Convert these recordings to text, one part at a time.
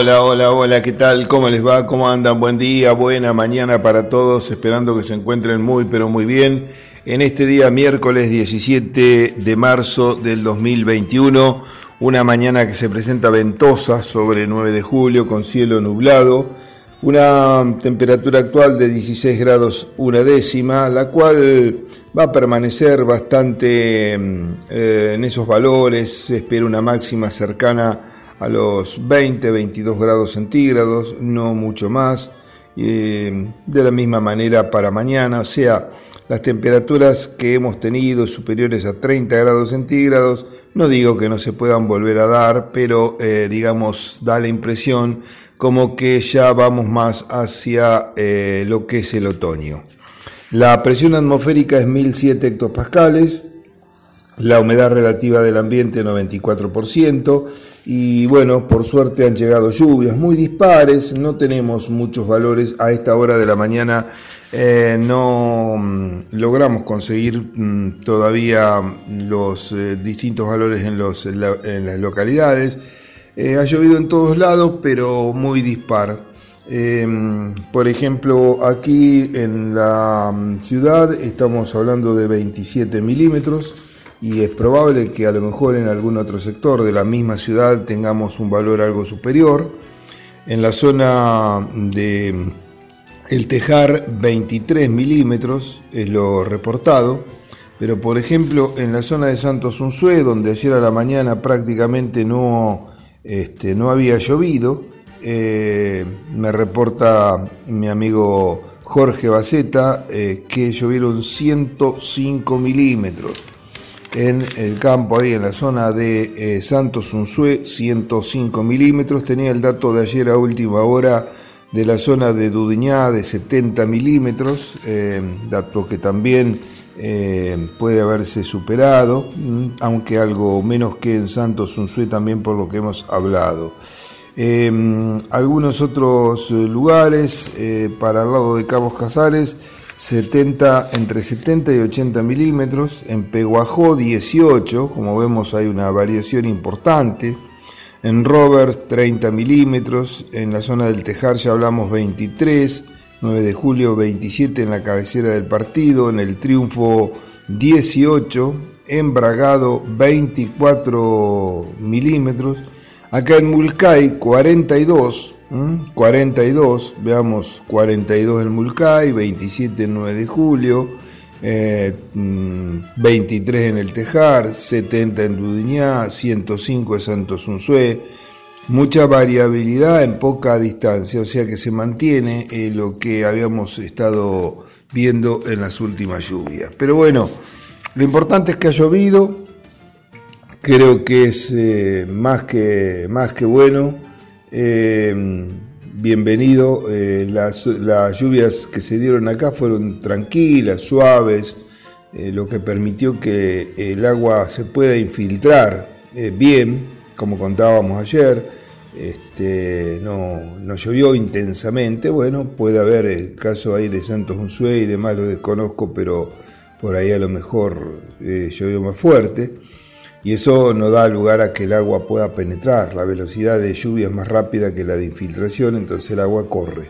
Hola, hola, hola, ¿qué tal? ¿Cómo les va? ¿Cómo andan? Buen día, buena mañana para todos, esperando que se encuentren muy, pero muy bien. En este día, miércoles 17 de marzo del 2021, una mañana que se presenta ventosa sobre 9 de julio, con cielo nublado, una temperatura actual de 16 grados una décima, la cual va a permanecer bastante mm, eh, en esos valores, se espera una máxima cercana a los 20, 22 grados centígrados, no mucho más. de la misma manera para mañana, o sea, las temperaturas que hemos tenido superiores a 30 grados centígrados, no digo que no se puedan volver a dar, pero eh, digamos, da la impresión como que ya vamos más hacia eh, lo que es el otoño. La presión atmosférica es 1007 hectopascales, la humedad relativa del ambiente 94%, y bueno, por suerte han llegado lluvias muy dispares, no tenemos muchos valores a esta hora de la mañana, eh, no mm, logramos conseguir mm, todavía los eh, distintos valores en, los, en, las localidades. Eh, ha llovido en todos lados, pero muy dispar. Por ejemplo, aquí en la mm, ciudad estamos hablando de 27 milímetros y es probable que a lo mejor en algún otro sector de la misma ciudad tengamos un valor algo superior. En la zona de El Tejar 23 milímetros es lo reportado, pero por ejemplo en la zona de Santos Unzué, donde ayer a la mañana prácticamente no, este, no había llovido, eh, me reporta mi amigo Jorge Baceta eh, que llovieron 105 milímetros en el campo, ahí en la zona de eh, Santos Unzué, 105 milímetros. Tenía el dato de ayer a última hora de la zona de Dudiñá de 70 milímetros, eh, dato que también eh, puede haberse superado, mm, aunque algo menos que en Santos Unzué también por lo que hemos hablado. algunos otros lugares, para el lado de Carlos Casares, 70, entre 70 y 80 milímetros, en Peguajó 18, como vemos hay una variación importante, en Roberts 30 milímetros, en la zona del Tejar ya hablamos 23, 9 de julio 27 en la cabecera del partido, en el Triunfo 18, en Bragado 24 milímetros, acá en Mulcay 42, 42, ¿Mm? veamos, 42 en Mulcay, 27 el 9 de julio, 23 eh, mm, en El Tejar, 70 en Dudiñá, 105 en Santos Unzué, mucha variabilidad en poca distancia, o sea que se mantiene eh, lo que habíamos estado viendo en las últimas lluvias. Pero bueno, lo importante es que ha llovido, creo que es eh, más, que, más que bueno eh, bienvenido. Eh, las, lluvias que se dieron acá fueron tranquilas, suaves, eh, lo que permitió que el agua se pueda infiltrar bien, como contábamos ayer. Este, no, llovió intensamente, bueno, puede haber el caso ahí de Santos Unzué y demás, lo desconozco, pero por ahí a lo mejor llovió más fuerte y eso no da lugar a que el agua pueda penetrar. La velocidad de lluvia es más rápida que la de infiltración, entonces el agua corre.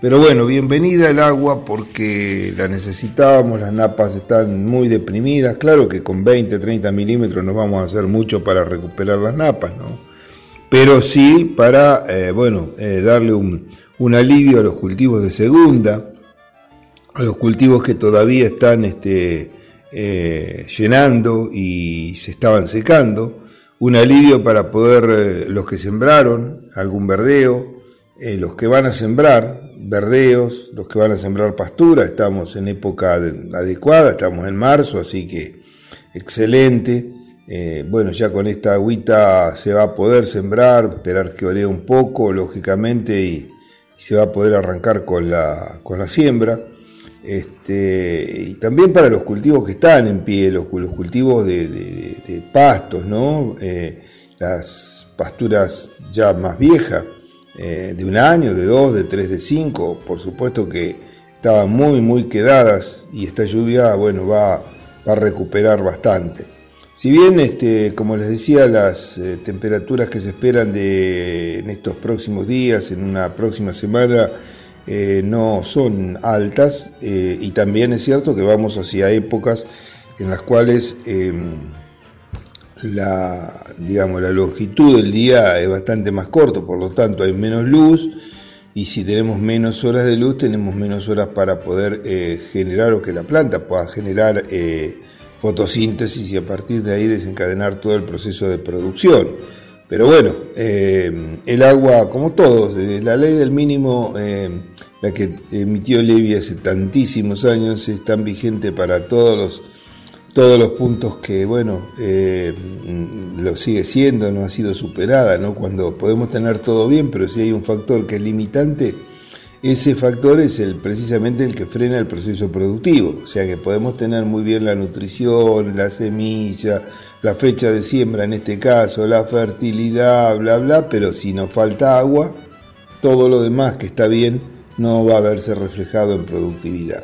Pero bueno, bienvenida el agua porque la necesitábamos, las napas están muy deprimidas. Claro que con 20, 30 milímetros no vamos a hacer mucho para recuperar las napas, ¿no? Pero sí para, eh, bueno, eh, darle un, un, alivio a los cultivos de segunda, a los cultivos que todavía están este, eh, llenando y se estaban secando, un alivio para poder eh, los que sembraron, algún verdeo, eh, los que van a sembrar, verdeos, los que van a sembrar pastura, estamos en época adecuada, estamos en marzo, así que excelente. bueno, ya con esta agüita se va a poder sembrar, esperar que olee un poco, lógicamente, y, y se va a poder arrancar con la, con la siembra. Este, y también para los cultivos que están en pie, los, cultivos de, pastos, ¿no? Eh, las pasturas ya más viejas, eh, de un año, de dos, de tres, de cinco, por supuesto que estaban muy, muy quedadas y esta lluvia, bueno, va, a recuperar bastante. Si bien, este, como les decía, las eh, temperaturas que se esperan de, en estos próximos días, en una próxima semana, eh, no son altas, eh, y también es cierto que vamos hacia épocas en las cuales em, la, digamos, la longitud del día es bastante más corto, por lo tanto hay menos luz, y si tenemos menos horas de luz, tenemos menos horas para poder generar o que la planta pueda generar fotosíntesis y a partir de ahí desencadenar todo el proceso de producción. Pero bueno, eh, el agua, como todos, la ley del mínimo, eh, la que emitió Levy hace tantísimos años, es tan vigente para todos los, todos los puntos que, bueno, eh, lo sigue siendo, no ha sido superada, ¿no? Cuando podemos tener todo bien, pero si hay un factor que es limitante, ese factor es el, precisamente el que frena el proceso productivo. O sea que podemos tener muy bien la nutrición, la semilla, la fecha de siembra en este caso, la fertilidad, bla, bla, pero si nos falta agua, todo lo demás que está bien no va a verse reflejado en productividad.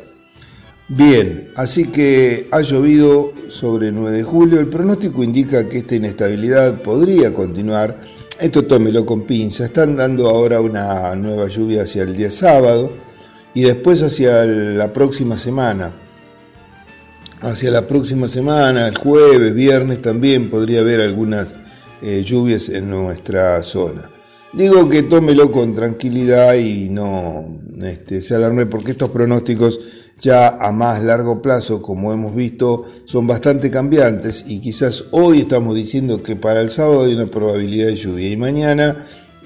Bien, así que ha llovido sobre el 9 de julio. El pronóstico indica que esta inestabilidad podría continuar esto tómelo con pinza. Están dando ahora una nueva lluvia hacia el día sábado y después hacia la próxima semana. Hacia la próxima semana, el jueves, viernes también podría haber algunas eh, lluvias en nuestra zona. Digo que tómelo con tranquilidad y no este, se alarme porque estos pronósticos ya a más largo plazo, como hemos visto, son bastante cambiantes y quizás hoy estamos diciendo que para el sábado hay una probabilidad de lluvia y mañana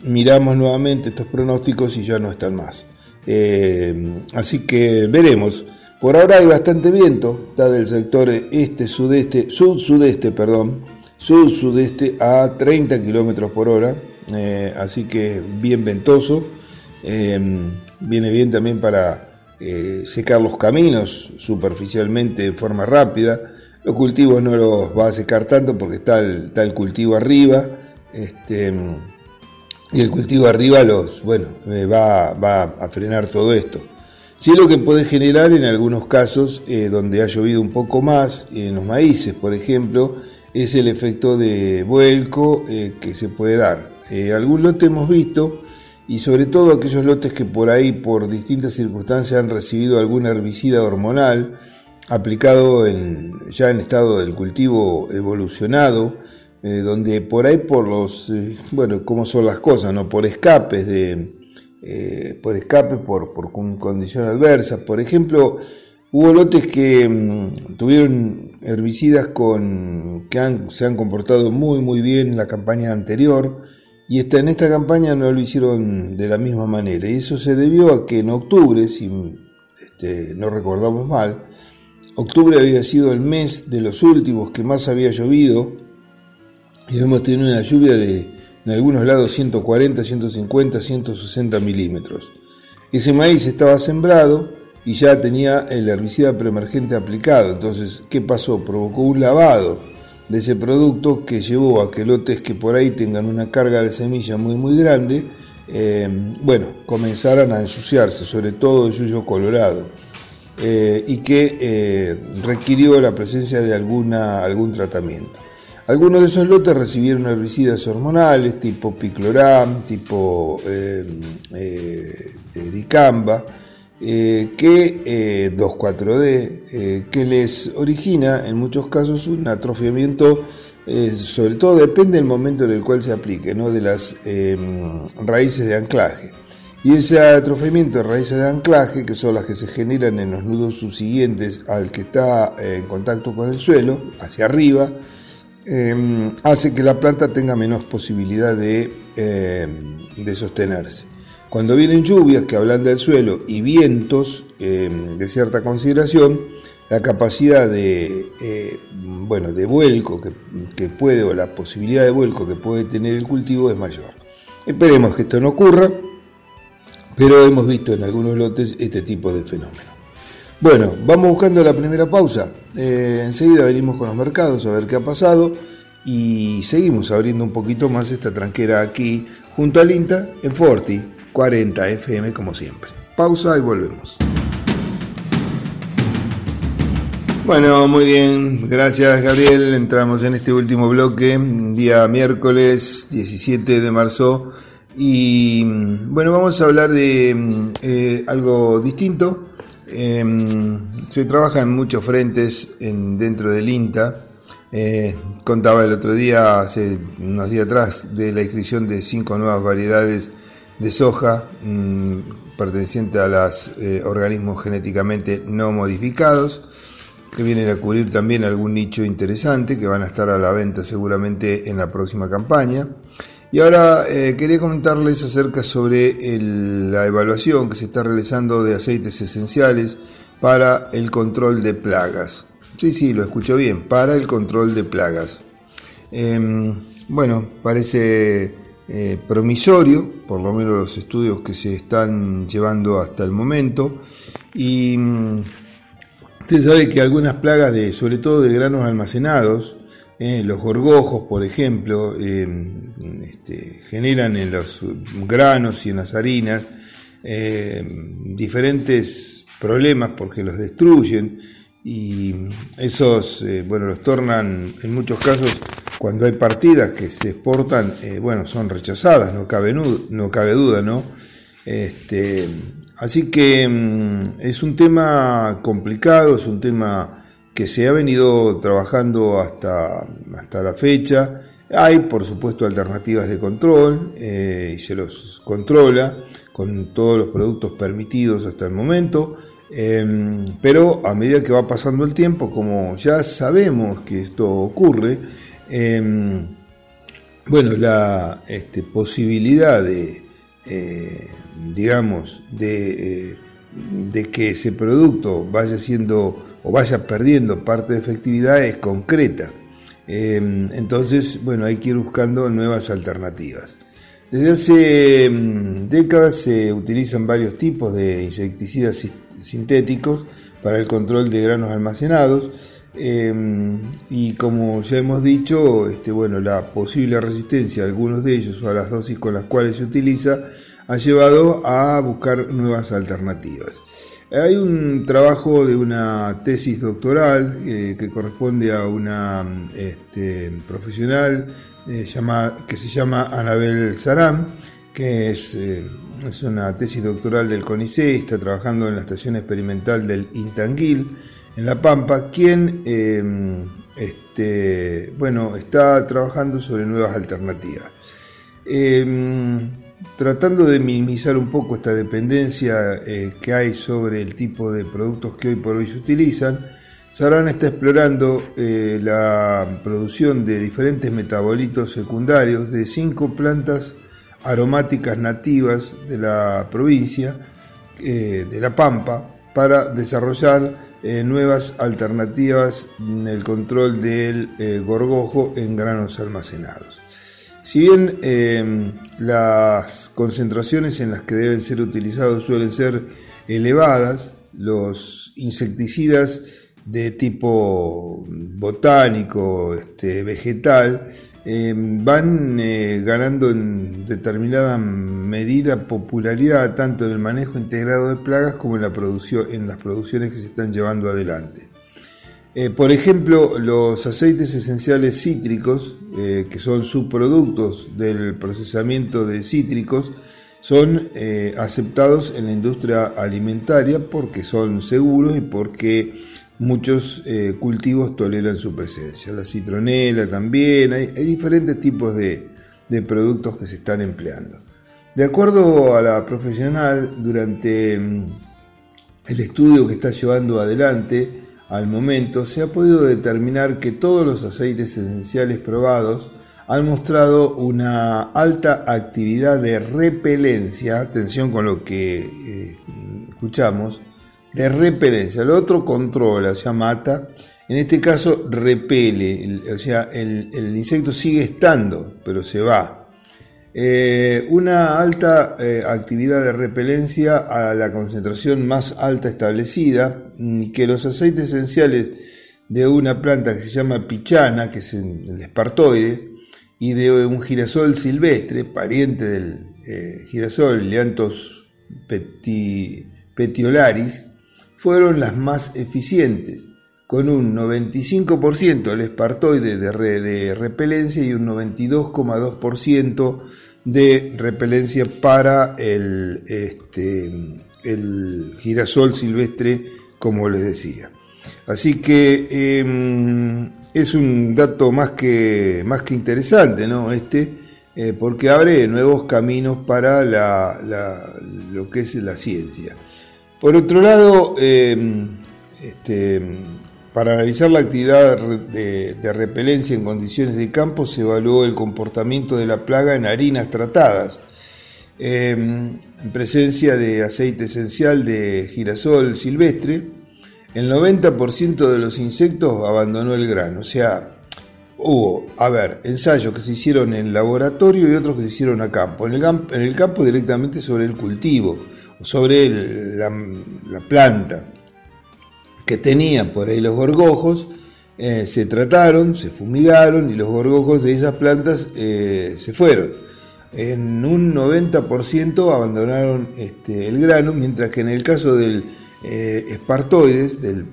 miramos nuevamente estos pronósticos y ya no están más. Eh, así que veremos. Por ahora hay bastante viento, está del sector este-sudeste, sud-sudeste, perdón, sud-sudeste a 30 kilómetros por hora, eh, así que bien ventoso. Eh, viene bien también para eh, secar los caminos superficialmente de forma rápida. Los cultivos no los va a secar tanto porque está el, cultivo arriba. Este, y el cultivo arriba los, bueno, eh, va, va, a frenar todo esto. Sí lo que puede generar en algunos casos eh, donde ha llovido un poco más, en los maíces por ejemplo, es el efecto de vuelco que se puede dar. algún lote hemos visto y sobre todo aquellos lotes que por ahí, por distintas circunstancias, han recibido algún herbicida hormonal aplicado en, ya en estado del cultivo evolucionado, eh, donde por ahí por los, eh, bueno, cómo son las cosas, ¿no? Por escapes de, eh, por escapes, por, por condiciones adversas. Por ejemplo, hubo lotes que mm, tuvieron herbicidas con, que han, se han comportado muy, muy bien en la campaña anterior, y en esta campaña no lo hicieron de la misma manera. Y eso se debió a que en octubre, si este, no recordamos mal, octubre había sido el mes de los últimos que más había llovido. Y hemos tenido una lluvia de, en algunos lados, 140, 150, 160 milímetros. Ese maíz estaba sembrado y ya tenía el herbicida preemergente aplicado. Entonces, ¿qué pasó? Provocó un lavado de ese producto que llevó a que lotes que por ahí tengan una carga de semilla muy muy grande, eh, bueno, comenzaran a ensuciarse, sobre todo el yuyo colorado, eh, y que eh, requirió la presencia de alguna, algún tratamiento. Algunos de esos lotes recibieron herbicidas hormonales tipo picloram, tipo dicamba, eh, que 2,4-D, eh, eh, que les origina en muchos casos un atrofiamiento, sobre todo depende del momento en el cual se aplique, ¿no? de las em, raíces de anclaje. Y ese atrofiamiento de raíces de anclaje, que son las que se generan en los nudos subsiguientes al que está en contacto con el suelo, hacia arriba, em, hace que la planta tenga menos posibilidad de, em, de sostenerse. Cuando vienen lluvias que hablan del suelo y vientos em, de cierta consideración, la capacidad de, eh, bueno, de vuelco que, puede, o la posibilidad de vuelco que puede tener el cultivo es mayor. Esperemos que esto no ocurra, pero hemos visto en algunos lotes este tipo de fenómeno. Bueno, vamos buscando la primera pausa. Eh, enseguida venimos con los mercados a ver qué ha pasado y seguimos abriendo un poquito más esta tranquera aquí junto al INTA en Forti 40 FM como siempre. Pausa y volvemos. Bueno, muy bien, gracias Gabriel. Entramos en este último bloque, día miércoles 17 de marzo. Y bueno, vamos a hablar de eh, algo distinto. Em, se trabaja en muchos frentes en, dentro del INTA. Eh, contaba el otro día, hace unos días atrás, de la inscripción de cinco nuevas variedades de soja mm, pertenecientes a los eh, organismos genéticamente no modificados que vienen a cubrir también algún nicho interesante que van a estar a la venta seguramente en la próxima campaña. Y ahora eh, quería comentarles acerca sobre la evaluación que se está realizando de aceites esenciales para el control de plagas. Sí, sí, lo escucho bien, para el control de plagas. Em, bueno, parece eh, promisorio, por lo menos los estudios que se están llevando hasta el momento. Y mm, Usted sabe que algunas plagas, de, sobre todo de granos almacenados, eh, los gorgojos, por ejemplo, eh, este, generan en los granos y en las harinas eh, diferentes problemas porque los destruyen y esos, bueno, los tornan en muchos casos cuando hay partidas que se exportan, bueno, son rechazadas, no cabe, no cabe duda, ¿no? Este, Así que mm, es un tema complicado, es un tema que se ha venido trabajando hasta, hasta la fecha. Hay, por supuesto, alternativas de control eh, y se los controla con todos los productos permitidos hasta el momento. Em, pero a medida que va pasando el tiempo, como ya sabemos que esto ocurre, em, bueno, la este, posibilidad de, eh, digamos, de, eh, de, que ese producto vaya siendo o vaya perdiendo parte de efectividad es concreta. Em, entonces, bueno, hay que ir buscando nuevas alternativas. Desde hace mm, décadas se utilizan varios tipos de insecticidas sintéticos para el control de granos almacenados. Em, y como ya hemos dicho, este, bueno, la posible resistencia a algunos de ellos o a las dosis con las cuales se utiliza ha llevado a buscar nuevas alternativas. Hay un trabajo de una tesis doctoral eh, que corresponde a una este, profesional eh, que se llama Anabel Saram, que eh, es, una tesis doctoral del CONICE, está trabajando en la estación experimental del Intanguil, en La Pampa, quien este, bueno, está trabajando sobre nuevas alternativas. Tratando de minimizar un poco esta dependencia eh, que hay sobre el tipo de productos que hoy por hoy se utilizan, Saran está explorando eh, la producción de diferentes metabolitos secundarios de cinco plantas aromáticas nativas de la provincia eh, de La Pampa para desarrollar nuevas alternativas en el control del gorgojo en granos almacenados. Si bien eh, las concentraciones en las que deben ser utilizados suelen ser elevadas, los insecticidas de tipo botánico, este, vegetal, eh, van eh, ganando en determinada medida popularidad tanto en el manejo integrado de plagas como en, la en las producciones que se están llevando adelante. Eh, por ejemplo, los aceites esenciales cítricos, que son subproductos del procesamiento de cítricos, son aceptados en la industria alimentaria porque son seguros y porque muchos cultivos toleran su presencia. La citronela también, hay, diferentes tipos de, de productos que se están empleando. De acuerdo a la profesional, durante mm, el estudio que está llevando adelante, al momento se ha podido determinar que todos los aceites esenciales probados han mostrado una alta actividad de repelencia, atención con lo que eh, escuchamos, de repelencia. El otro controla, o sea, mata. En este caso, repele, o sea, el, insecto sigue estando, pero se va. Eh, una alta eh, actividad de repelencia a la concentración más alta establecida, y que los aceites esenciales de una planta que se llama pichana, que es el espartoide, y de un girasol silvestre, pariente del eh, girasol Leanthus petiolaris, fueron las más eficientes. con un 95% el espartoide de, de repelencia y un 92,2% de repelencia para el, este, el girasol silvestre, como les decía. Así que em, es un dato más que, más que interesante, ¿no? Este, eh, porque abre nuevos caminos para lo que es la ciencia. Por otro lado, em, este, para analizar la actividad de, repelencia en condiciones de campo se evaluó el comportamiento de la plaga en harinas tratadas, em, en presencia de aceite esencial de girasol silvestre. El 90% de los insectos abandonó el grano, o sea, hubo, a ver, ensayos que se hicieron en laboratorio y otros que se hicieron a campo. En el, en el campo directamente sobre el cultivo, sobre la planta que tenía por ahí los gorgojos, eh, se trataron, se fumigaron y los gorgojos de esas plantas eh, se fueron. En un 90% abandonaron este, el grano, mientras que en el caso del eh, espartoides, del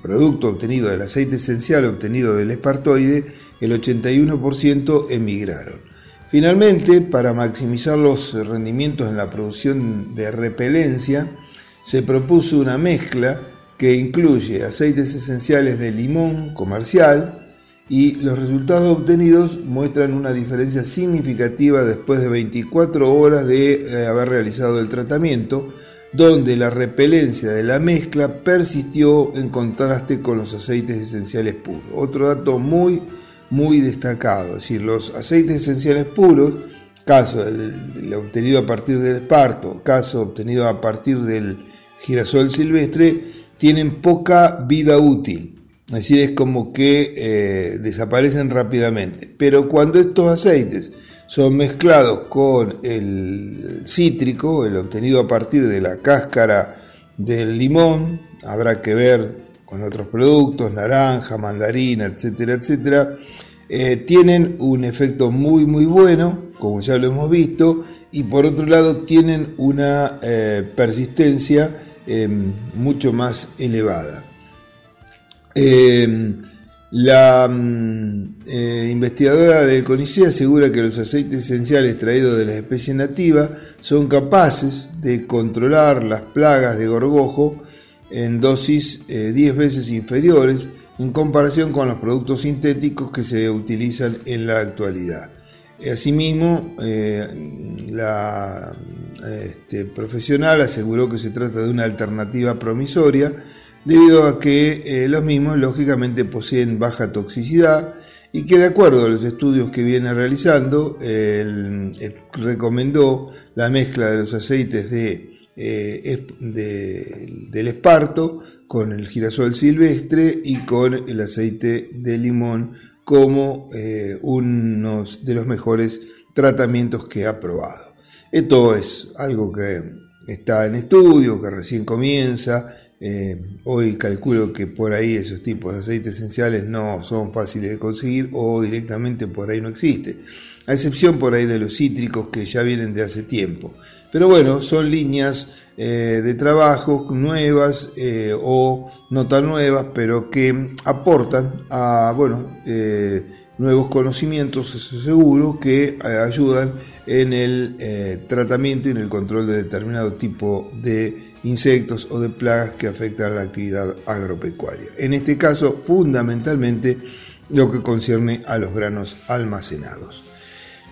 producto obtenido del aceite esencial obtenido del espartoide, el 81% emigraron. Finalmente, para maximizar los rendimientos en la producción de repelencia, se propuso una mezcla que incluye aceites esenciales de limón comercial y los resultados obtenidos muestran una diferencia significativa después de 24 horas de eh, haber realizado el tratamiento, donde la repelencia de la mezcla persistió en contraste con los aceites esenciales puros. Otro dato muy, muy destacado, es decir, los aceites esenciales puros, caso del, obtenido a partir del esparto, caso obtenido a partir del girasol silvestre, tienen poca vida útil. Es decir, es como que eh, desaparecen rápidamente. Pero cuando estos aceites son mezclados con el cítrico, el obtenido a partir de la cáscara del limón, habrá que ver con otros productos, naranja, mandarina, etcétera, etcétera, eh, tienen un efecto muy muy bueno, como ya lo hemos visto, y por otro lado tienen una eh, persistencia Em, mucho más elevada. Em, la mm, eh, investigadora del CONICET asegura que los aceites esenciales traídos de las especies nativas son capaces de controlar las plagas de gorgojo en dosis 10 eh, veces inferiores en comparación con los productos sintéticos que se utilizan en la actualidad. Asimismo, eh, la este, profesional aseguró que se trata de una alternativa promisoria debido a que eh, los mismos lógicamente poseen baja toxicidad y que de acuerdo a los estudios que viene realizando, recomendó la mezcla de los aceites de, eh, del esparto con el girasol silvestre y con el aceite de limón como eh, uno de los mejores tratamientos que ha probado. Esto es algo que está en estudio, que recién comienza. Eh, hoy calculo que por ahí esos tipos de aceites esenciales no son fáciles de conseguir o directamente por ahí no existe. A excepción por ahí de los cítricos que ya vienen de hace tiempo. Pero bueno, son líneas eh, de trabajo nuevas eh, o no tan nuevas, pero que aportan a bueno, eh, nuevos conocimientos, eso seguro, que ayudan en el tratamiento y en el control de determinado tipo de insectos o de plagas que afectan a la actividad agropecuaria. En este caso, fundamentalmente, lo que concierne a los granos almacenados.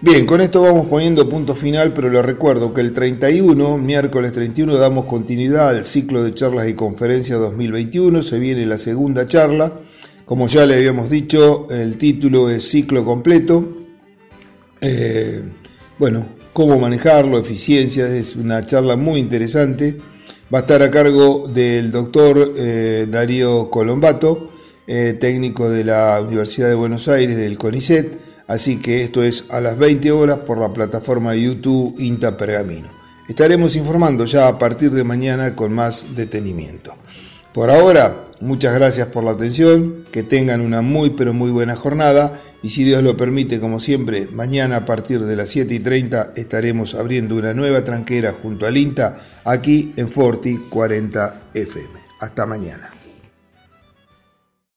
Bien, con esto vamos poniendo punto final, pero les recuerdo que el 31, miércoles 31, damos continuidad al ciclo de charlas y conferencias 2021. Se viene la segunda charla. Como ya le habíamos dicho, el título es ciclo completo. Eh, bueno, cómo manejarlo, eficiencia, es una charla muy interesante. Va a estar a cargo del doctor eh, Darío Colombato, eh, técnico de la Universidad de Buenos Aires, del CONICET Así que esto es a las 20 horas por la plataforma YouTube INTA Pergamino. Estaremos informando ya a partir de mañana con más detenimiento. Por ahora, muchas gracias por la atención, que tengan una muy pero muy buena jornada y si Dios lo permite, como siempre, mañana a partir de las 7 y 30 estaremos abriendo una nueva tranquera junto al INTA aquí en Forti 40 FM. Hasta mañana.